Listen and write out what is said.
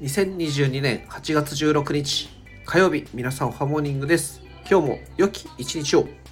2022年8月16日火曜日皆さんおはモーニングです。今日も良き一日を。